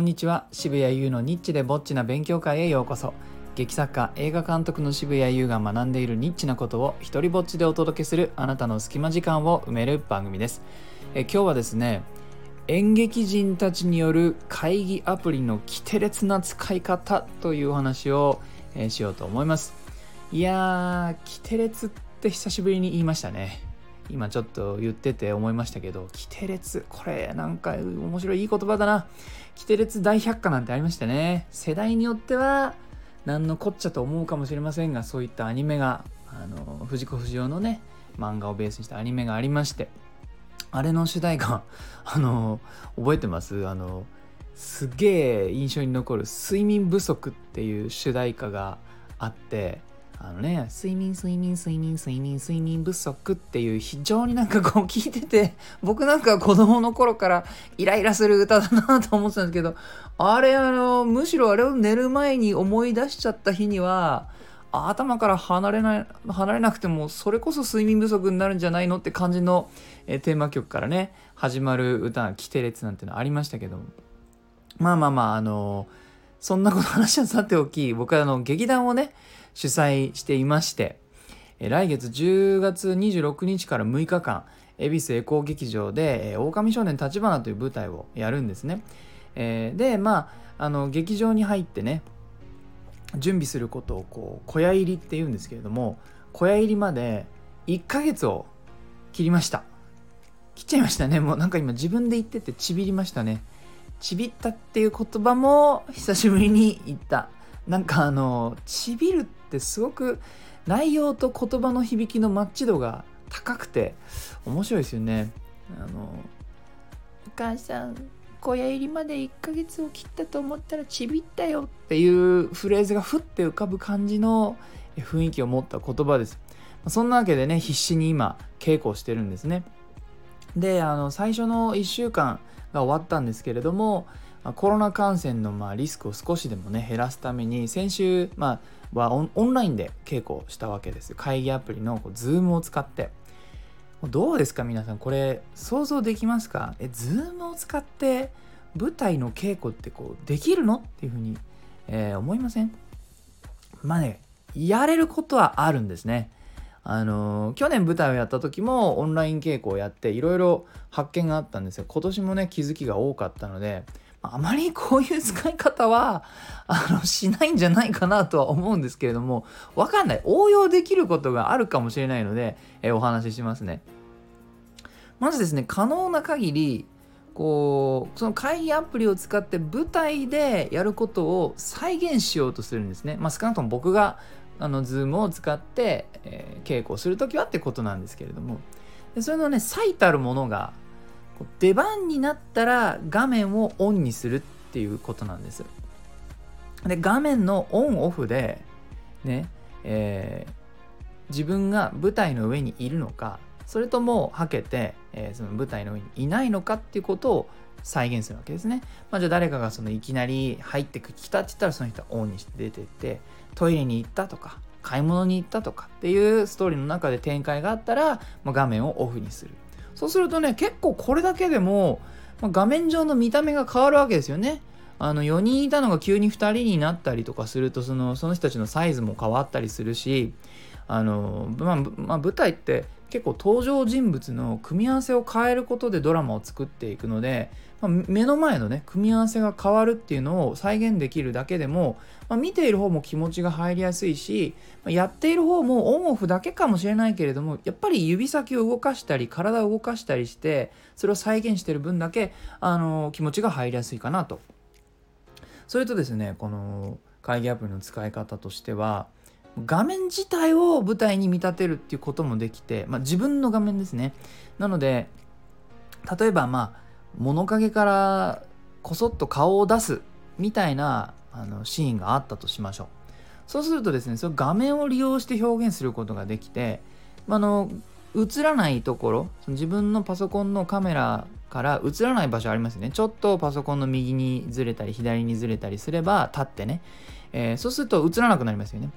こんにちは。渋谷優のニッチでぼっちな勉強会へようこそ。劇作家映画監督の渋谷優が学んでいるニッチなことを一人ぼっちでお届けするあなたの隙間時間を埋める番組です。え今日はですね演劇人たちによる会議アプリの規定列な使い方というお話を、えしようと思います。いやー規定列って久しぶりに言いましたね。今ちょっと言ってて思いましたけど、規定列、これなんか面白いいい言葉だな。規定列大百科なんてありましたね。世代によっては何のこっちゃと思うかもしれませんが、そういったアニメが、あの、藤子不二雄のね、漫画をベースにしたアニメがありまして、あれの主題歌、あの、覚えてます？あの、すげえ印象に残る睡眠不足っていう主題歌があって、あのね、睡眠、睡眠、睡眠、睡眠、睡眠不足っていう非常になんかこう聞いてて、僕なんか子供の頃からイライラする歌だなと思ってたんですけど、あれあの、むしろあれを寝る前に思い出しちゃった日には、頭から離れない、離れなくても、それこそ睡眠不足になるんじゃないのって感じの、えテーマ曲からね、始まる歌、規定列なんてのありましたけど、まあまあまあ、あの、そんなこと話はさておき、僕はあの、劇団をね、主催していまして、来月10月26日から6日間、恵比寿エコー劇場で、え狼少年立花という舞台をやるんですね。えー、で、まあ、あの、劇場に入ってね、準備することをこう小屋入りっていうんですけれども小屋入りまで1ヶ月を切りました。切っちゃいましたね。もうなんか今自分で言っててちびりましたね。ちびったっていう言葉も久しぶりに言った。なんかあのちびるってってすごく内容と言葉の響きのマッチ度が高くて面白いですよね。あのお母さん小屋入りまで1ヶ月を切ったと思ったらちびったよっていうフレーズがふって浮かぶ感じの雰囲気を持った言葉です。そんなわけでね必死に今稽古をしてるんですね。であの最初の1週間が終わったんですけれどもコロナ感染のまあリスクを少しでもね減らすために先週、まあ、はオンラインで稽古をしたわけです。会議アプリの Zoom を使って。どうですか？皆さんこれ想像できますか？え Zoom を使って舞台の稽古ってこうできるの？っていうふうに、えー、思いません？まあねやれることはあるんですね。あのー、去年舞台をやった時もオンライン稽古をやっていろいろ発見があったんですよ。今年もね気づきが多かったのであまりこういう使い方は あのしないんじゃないかなとは思うんですけれどもわかんない。応用できることがあるかもしれないので、えお話ししますね。まずですね可能な限りこうその会議アプリを使って舞台でやることを再現しようとするんですね、まあ、少なくとも僕があの Zoom を使って、えー、稽古をする時はってことなんですけれども。でそれのね最たるものが出番になったら画面をオンにするっていうことなんです。で画面のオンオフでね、えー、自分が舞台の上にいるのかそれともはけて、えー、その舞台の上にいないのかっていうことを再現するわけですね。まあ、じゃあ誰かがそのいきなり入ってきたって言ったらその人はオンにして出てってトイレに行ったとか買い物に行ったとかっていうストーリーの中で展開があったら、まあ、画面をオフにする。そうするとね結構これだけでも、まあ、画面上の見た目が変わるわけですよね。あの4人いたのが急に2人になったりとかするとそのその人たちのサイズも変わったりするしあの、まあ、まあ、舞台って結構登場人物の組み合わせを変えることでドラマを作っていくので、まあ、目の前のね組み合わせが変わるっていうのを再現できるだけでも、まあ、見ている方も気持ちが入りやすいし、まあ、やっている方もオンオフだけかもしれないけれどもやっぱり指先を動かしたり体を動かしたりしてそれを再現してる分だけあの気持ちが入りやすいかなと。それとですねこの会議アプリの使い方としては画面自体を舞台に見立てるっていうこともできて、まあ、自分の画面ですね。なので例えばまあ物陰からこそっと顔を出すみたいなあのシーンがあったとしましょう。そうするとですねその画面を利用して表現することができて、まあの映らないところ自分のパソコンのカメラから映らない場所ありますよね。ちょっとパソコンの右にずれたり左にずれたりすれば立ってね。えー、そうすると映らなくなりますよね。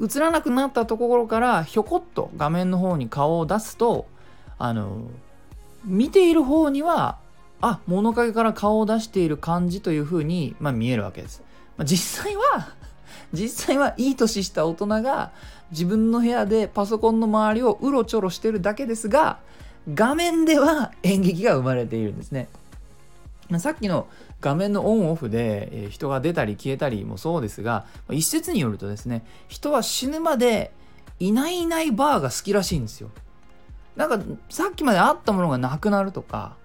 映らなくなったところからひょこっと画面の方に顔を出すとあの見ている方にはあ物陰から顔を出している感じというふうに、まあ、見えるわけです、まあ、実際は 実際はいい年した大人が自分の部屋でパソコンの周りをうろちょろしてるだけですが画面では演劇が生まれているんですね。さっきの画面のオンオフで人が出たり消えたりもそうですが一説によるとですね人は死ぬまでいないいないバーが好きらしいんですよ。なんかさっきまであったものがなくなるとか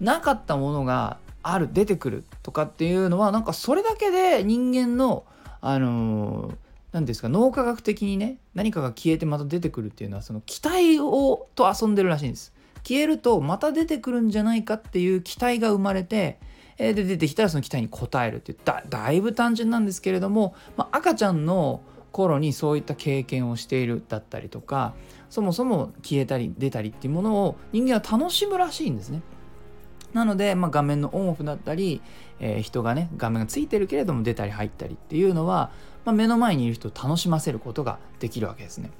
なかったものがある出てくるとかっていうのはなんかそれだけで人間のあの何ですか脳科学的にね何かが消えてまた出てくるっていうのはその期待をと遊んでるらしいんです。消えるとまた出てくるんじゃないかっていう期待が生まれてで出てきたらその期待に応えるっていうだだいぶ単純なんですけれども、まあ、赤ちゃんの頃にそういった経験をしているだったりとかそもそも消えたり出たりっていうものを人間は楽しむらしいんですね。なので、まあ、画面のオンオフだったり、えー、人がね画面がついてるけれども出たり入ったりっていうのは、まあ、目の前にいる人を楽しませることができるわけですね。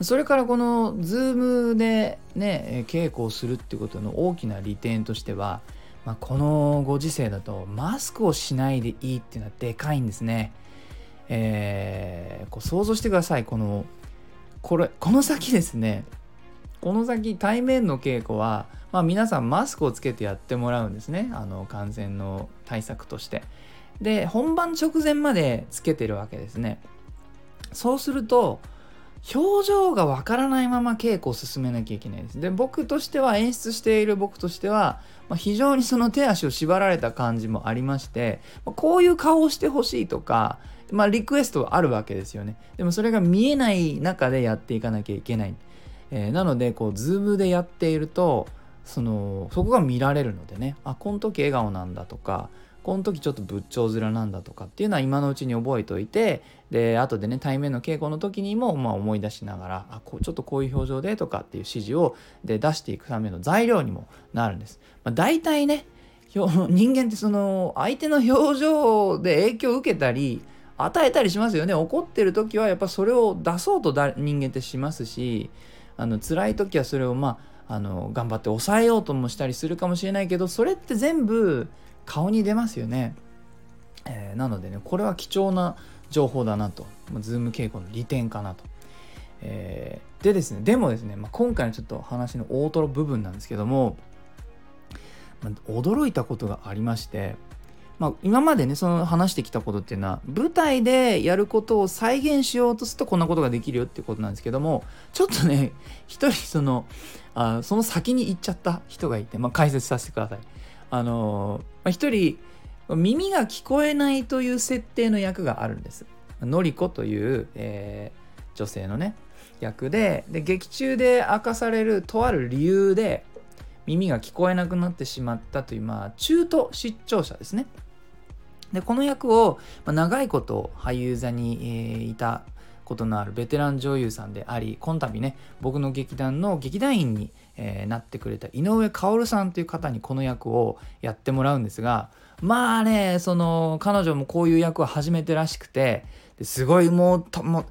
それからこの Zoom でね稽古をするっていうことの大きな利点としては、まあ、このご時世だとマスクをしないでいいっていうのはでかいんですね。えー、こう想像してください。このこれこの先ですね。この先対面の稽古は、まあ、皆さんマスクをつけてやってもらうんですね。あの感染の対策として。で本番直前までつけてるわけですね。そうすると表情がわからないまま稽古を進めなきゃいけないです。で、僕としては、演出している僕としては、まあ、非常にその手足を縛られた感じもありまして、まあ、こういう顔をしてほしいとか、まあ、リクエストはあるわけですよね。でもそれが見えない中でやっていかなきゃいけない。えー、なので、こう、ズームでやっていると、その、そこが見られるのでね、あ、この時笑顔なんだとか、この時ちょっと仏頂面なんだとかっていうのは今のうちに覚えておいてで後でね対面の稽古の時にもまあ思い出しながらあこうちょっとこういう表情でとかっていう指示をで出していくための材料にもなるんです。まあ、大体ね 人間ってその相手の表情で影響を受けたり与えたりしますよね怒ってる時はやっぱそれを出そうとだ人間ってしますしあの辛い時はそれをまああの頑張って抑えようともしたりするかもしれないけどそれって全部顔に出ますよね、えー、なのでねこれは貴重な情報だなと、ま、ズーム傾向の利点かなと、えー、でですねでもですね、まあ、今回のちょっと話の大トロ部分なんですけども、まあ、驚いたことがありましてまあ、今までねその話してきたことっていうのは舞台でやることを再現しようとするとこんなことができるよっていうことなんですけどもちょっとね一人そのあその先に行っちゃった人がいて、まあ、解説させてください。あのまあ、一人耳が聞こえないという設定の役があるんです。のりこという、えー、女性のね役でで劇中で明かされるとある理由で耳が聞こえなくなってしまったという、まあ、中途失聴者ですね。でこの役を、まあ、長いこと俳優座に、えー、いたことのあるベテラン女優さんであり今度ね僕の劇団の劇団員に、えー、なってくれた井上薫さんという方にこの役をやってもらうんですがまあねその彼女もこういう役を初めてらしくてすごいもうともう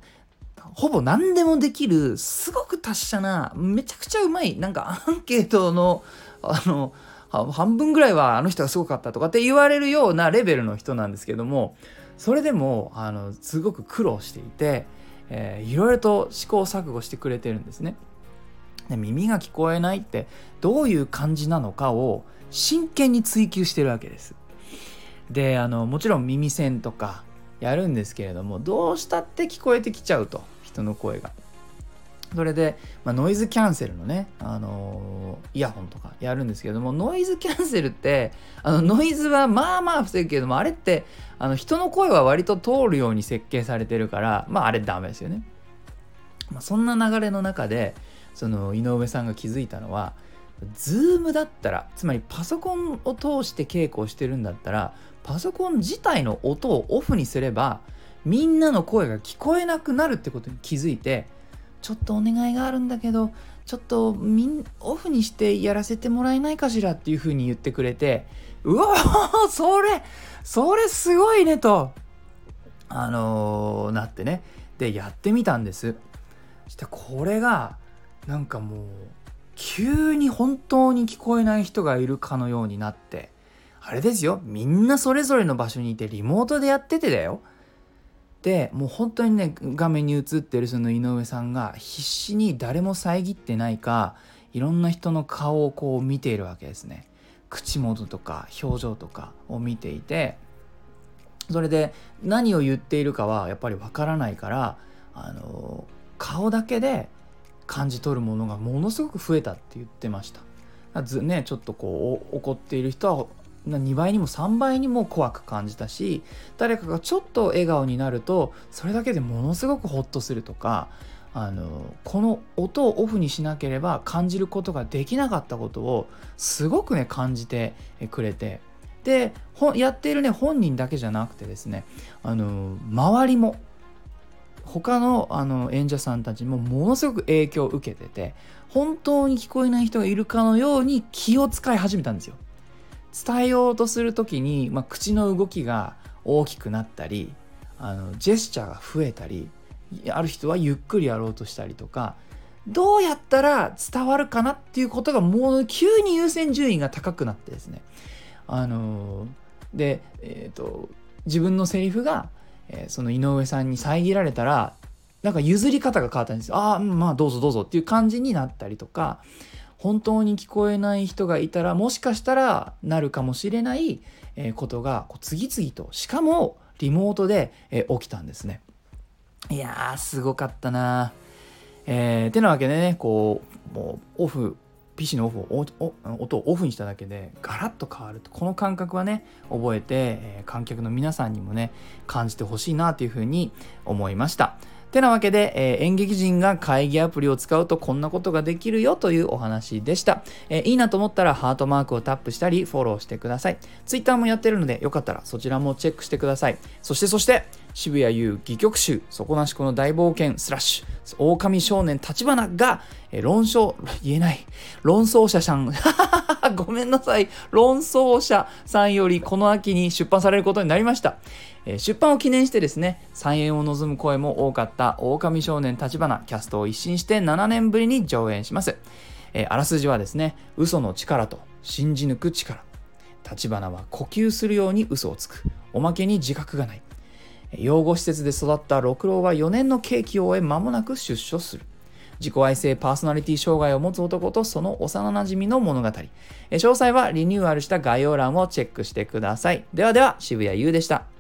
ほぼ何でもできるすごく達者なめちゃくちゃうまいなんかアンケートのあの半分ぐらいはあの人がすごかったとかって言われるようなレベルの人なんですけどもそれでもあのすごく苦労していてえー、いろいろと試行錯誤してくれてるんですね。で耳が聞こえないってどういう感じなのかを真剣に追求してるわけです。であのもちろん耳栓とかやるんですけれどもどうしたって聞こえてきちゃうと人の声が。それで、まあ、ノイズキャンセルのね、あのー、イヤホンとかやるんですけどもノイズキャンセルってあのノイズはまあまあ防ぐけどもあれってあの人の声は割と通るように設計されてるからまああれダメですよね。まあ、そんな流れの中でその井上さんが気づいたのはズームだったらつまりパソコンを通して稽古をしてるんだったらパソコン自体の音をオフにすればみんなの声が聞こえなくなるってことに気づいてちょっとお願いがあるんだけどちょっとみんオフにしてやらせてもらえないかしらっていうふうに言ってくれてうわそれそれすごいねとあのー、なってね。でやってみたんです。そしてこれがなんかもう急に本当に聞こえない人がいるかのようになってあれですよみんなそれぞれの場所にいてリモートでやっててだよ。でもう本当にね画面に映ってるその井上さんが必死に誰も遮ってないかいろんな人の顔をこう見ているわけですね。口元とか表情とかを見ていてそれで何を言っているかはやっぱりわからないからあの顔だけで感じ取るものがものすごく増えたって言ってました。ねちょっとこう怒っている人は2倍にも3倍にも怖く感じたし誰かがちょっと笑顔になるとそれだけでものすごくホッとするとかあのこの音をオフにしなければ感じることができなかったことをすごくね感じてくれて。でやっているね本人だけじゃなくてですねあの周りも他のあの演者さんたちもものすごく影響を受けてて本当に聞こえない人がいるかのように気を使い始めたんですよ。伝えようとする時に、まあ、口の動きが大きくなったりあのジェスチャーが増えたりある人はゆっくりやろうとしたりとかどうやったら伝わるかなっていうことがもう急に優先順位が高くなってですねあので、えーと、自分のセリフが、えー、その井上さんに遮られたらなんか譲り方が変わったんですよ。ああまあどうぞどうぞっていう感じになったりとか本当に聞こえない人がいたらもしかしたらなるかもしれないことが次々としかもリモートで起きたんですね。いやーすごかったなえー、てなわけでねこうもうオフ PC のオフを音をオフにしただけでガラッと変わるとこの感覚はね覚えて、えー、観客の皆さんにもね感じてほしいなというふうに思いました。てなわけで、えー、演劇人が会議アプリを使うとこんなことができるよというお話でした。えー、いいなと思ったらハートマークをタップしたりフォローしてください。Twitter もやってるのでよかったらそちらもチェックしてください。そしてそして渋谷優戯曲集底なしこの大冒険スラッシュ狼少年立花が、えー、論争言えない論争者さん ごめんなさい論争者さんよりこの秋に出版されることになりました。え出版を記念してですね、再演を望む声も多かった狼少年立花キャストを一新して7年ぶりに上演します。えあらすじはですね、嘘の力と信じ抜く力。立花は呼吸するように嘘をつく。おまけに自覚がない。養護施設で育った六郎は4年の刑期を終え間もなく出所する。自己愛性パーソナリティ障害を持つ男とその幼なじみの物語。詳細はリニューアルした概要欄をチェックしてください。ではでは、渋谷優でした。